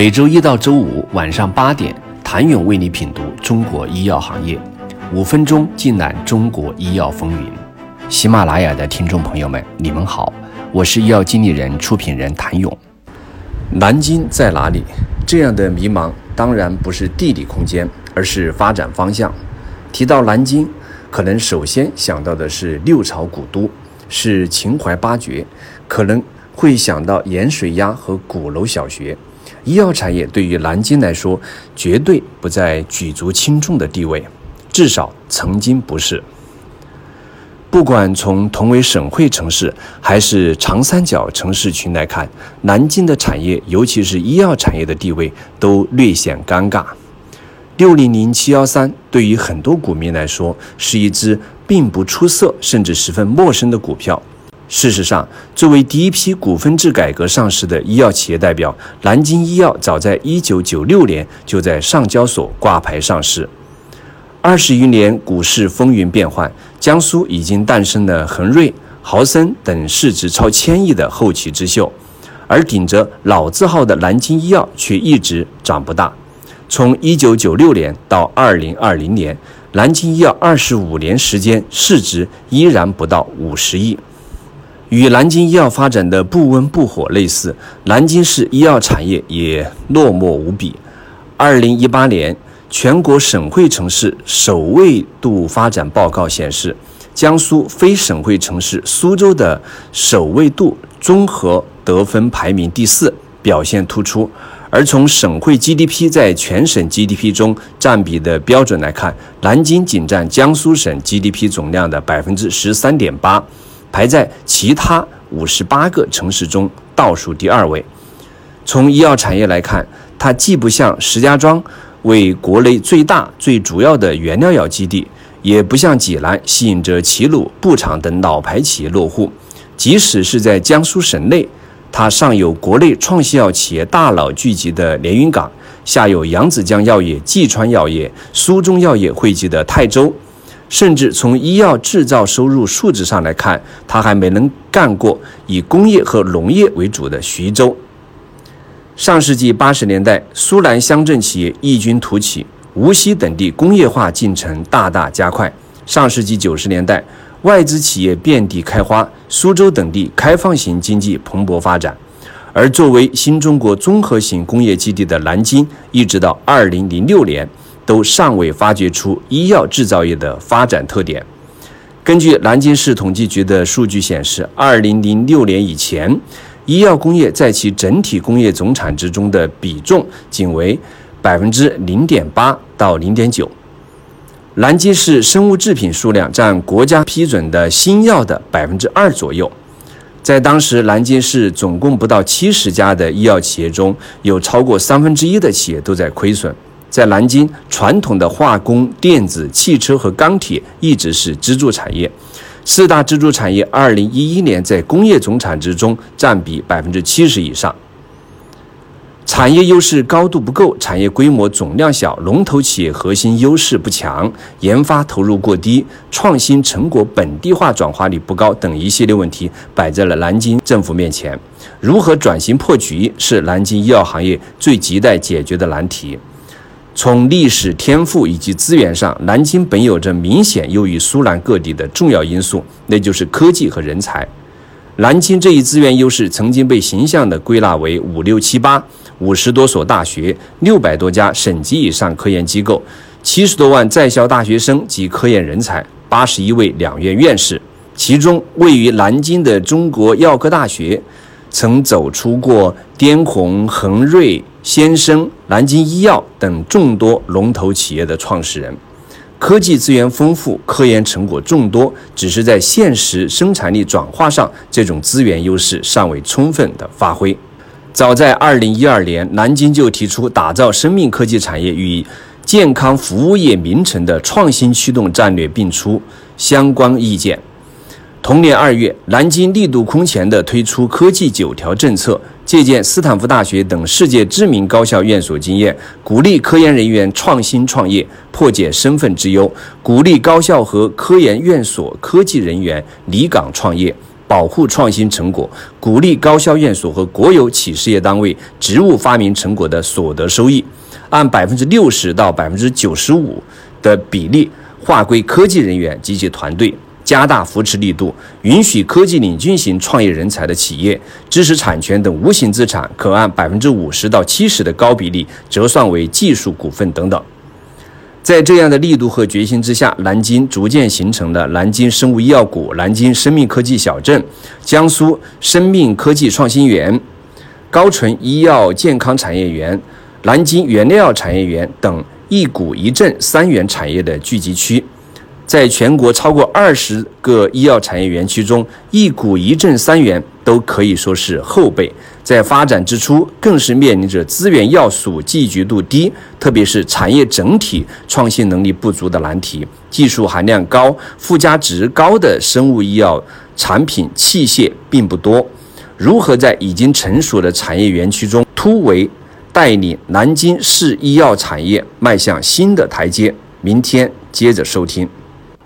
每周一到周五晚上八点，谭勇为你品读中国医药行业，五分钟尽览中国医药风云。喜马拉雅的听众朋友们，你们好，我是医药经理人、出品人谭勇。南京在哪里？这样的迷茫当然不是地理空间，而是发展方向。提到南京，可能首先想到的是六朝古都，是秦淮八绝，可能会想到盐水鸭和鼓楼小学。医药产业对于南京来说，绝对不在举足轻重的地位，至少曾经不是。不管从同为省会城市，还是长三角城市群来看，南京的产业，尤其是医药产业的地位，都略显尴尬。六零零七幺三对于很多股民来说，是一只并不出色，甚至十分陌生的股票。事实上，作为第一批股份制改革上市的医药企业代表，南京医药早在一九九六年就在上交所挂牌上市。二十余年股市风云变幻，江苏已经诞生了恒瑞、豪森等市值超千亿的后起之秀，而顶着老字号的南京医药却一直长不大。从一九九六年到二零二零年，南京医药二十五年时间市值依然不到五十亿。与南京医药发展的不温不火类似，南京市医药产业也落寞无比。二零一八年全国省会城市首位度发展报告显示，江苏非省会城市苏州的首位度综合得分排名第四，表现突出。而从省会 GDP 在全省 GDP 中占比的标准来看，南京仅占江苏省 GDP 总量的百分之十三点八。排在其他五十八个城市中倒数第二位。从医药产业来看，它既不像石家庄为国内最大最主要的原料药基地，也不像济南吸引着齐鲁、步厂等老牌企业落户。即使是在江苏省内，它上有国内创新药企业大佬聚集的连云港，下有扬子江药业、济川药业、苏中药业汇集的泰州。甚至从医药制造收入数值上来看，他还没能干过以工业和农业为主的徐州。上世纪八十年代，苏南乡镇企业异军突起，无锡等地工业化进程大大加快。上世纪九十年代，外资企业遍地开花，苏州等地开放型经济蓬勃发展。而作为新中国综合型工业基地的南京，一直到二零零六年。都尚未发掘出医药制造业的发展特点。根据南京市统计局的数据显示，二零零六年以前，医药工业在其整体工业总产值中的比重仅为百分之零点八到零点九。南京市生物制品数量占国家批准的新药的百分之二左右。在当时，南京市总共不到七十家的医药企业中，有超过三分之一的企业都在亏损。在南京，传统的化工、电子、汽车和钢铁一直是支柱产业。四大支柱产业，二零一一年在工业总产值中占比百分之七十以上。产业优势高度不够，产业规模总量小，龙头企业核心优势不强，研发投入过低，创新成果本地化转化率不高等一系列问题摆在了南京政府面前。如何转型破局，是南京医药行业最亟待解决的难题。从历史天赋以及资源上，南京本有着明显优于苏南各地的重要因素，那就是科技和人才。南京这一资源优势曾经被形象地归纳为五六七八，五十多所大学，六百多家省级以上科研机构，七十多万在校大学生及科研人才，八十一位两院院士。其中，位于南京的中国药科大学，曾走出过滇红、恒瑞。先生、南京医药等众多龙头企业的创始人，科技资源丰富，科研成果众多，只是在现实生产力转化上，这种资源优势尚未充分的发挥。早在二零一二年，南京就提出打造生命科技产业与健康服务业名城的创新驱动战略并出相关意见。同年二月，南京力度空前地推出科技九条政策。借鉴斯坦福大学等世界知名高校院所经验，鼓励科研人员创新创业，破解身份之忧；鼓励高校和科研院所科技人员离岗创业，保护创新成果，鼓励高校院所和国有企事业单位职务发明成果的所得收益，按百分之六十到百分之九十五的比例划归科技人员及其团队。加大扶持力度，允许科技领军型创业人才的企业、知识产权等无形资产可按百分之五十到七十的高比例折算为技术股份等等。在这样的力度和决心之下，南京逐渐形成了南京生物医药股、南京生命科技小镇、江苏生命科技创新园、高淳医药健康产业园、南京原料产业园等一股一镇三元产业的聚集区。在全国超过二十个医药产业园区中，一股一镇三元都可以说是后辈。在发展之初，更是面临着资源要素聚集度低，特别是产业整体创新能力不足的难题。技术含量高、附加值高的生物医药产品器械并不多。如何在已经成熟的产业园区中突围，带领南京市医药产业迈向新的台阶？明天接着收听。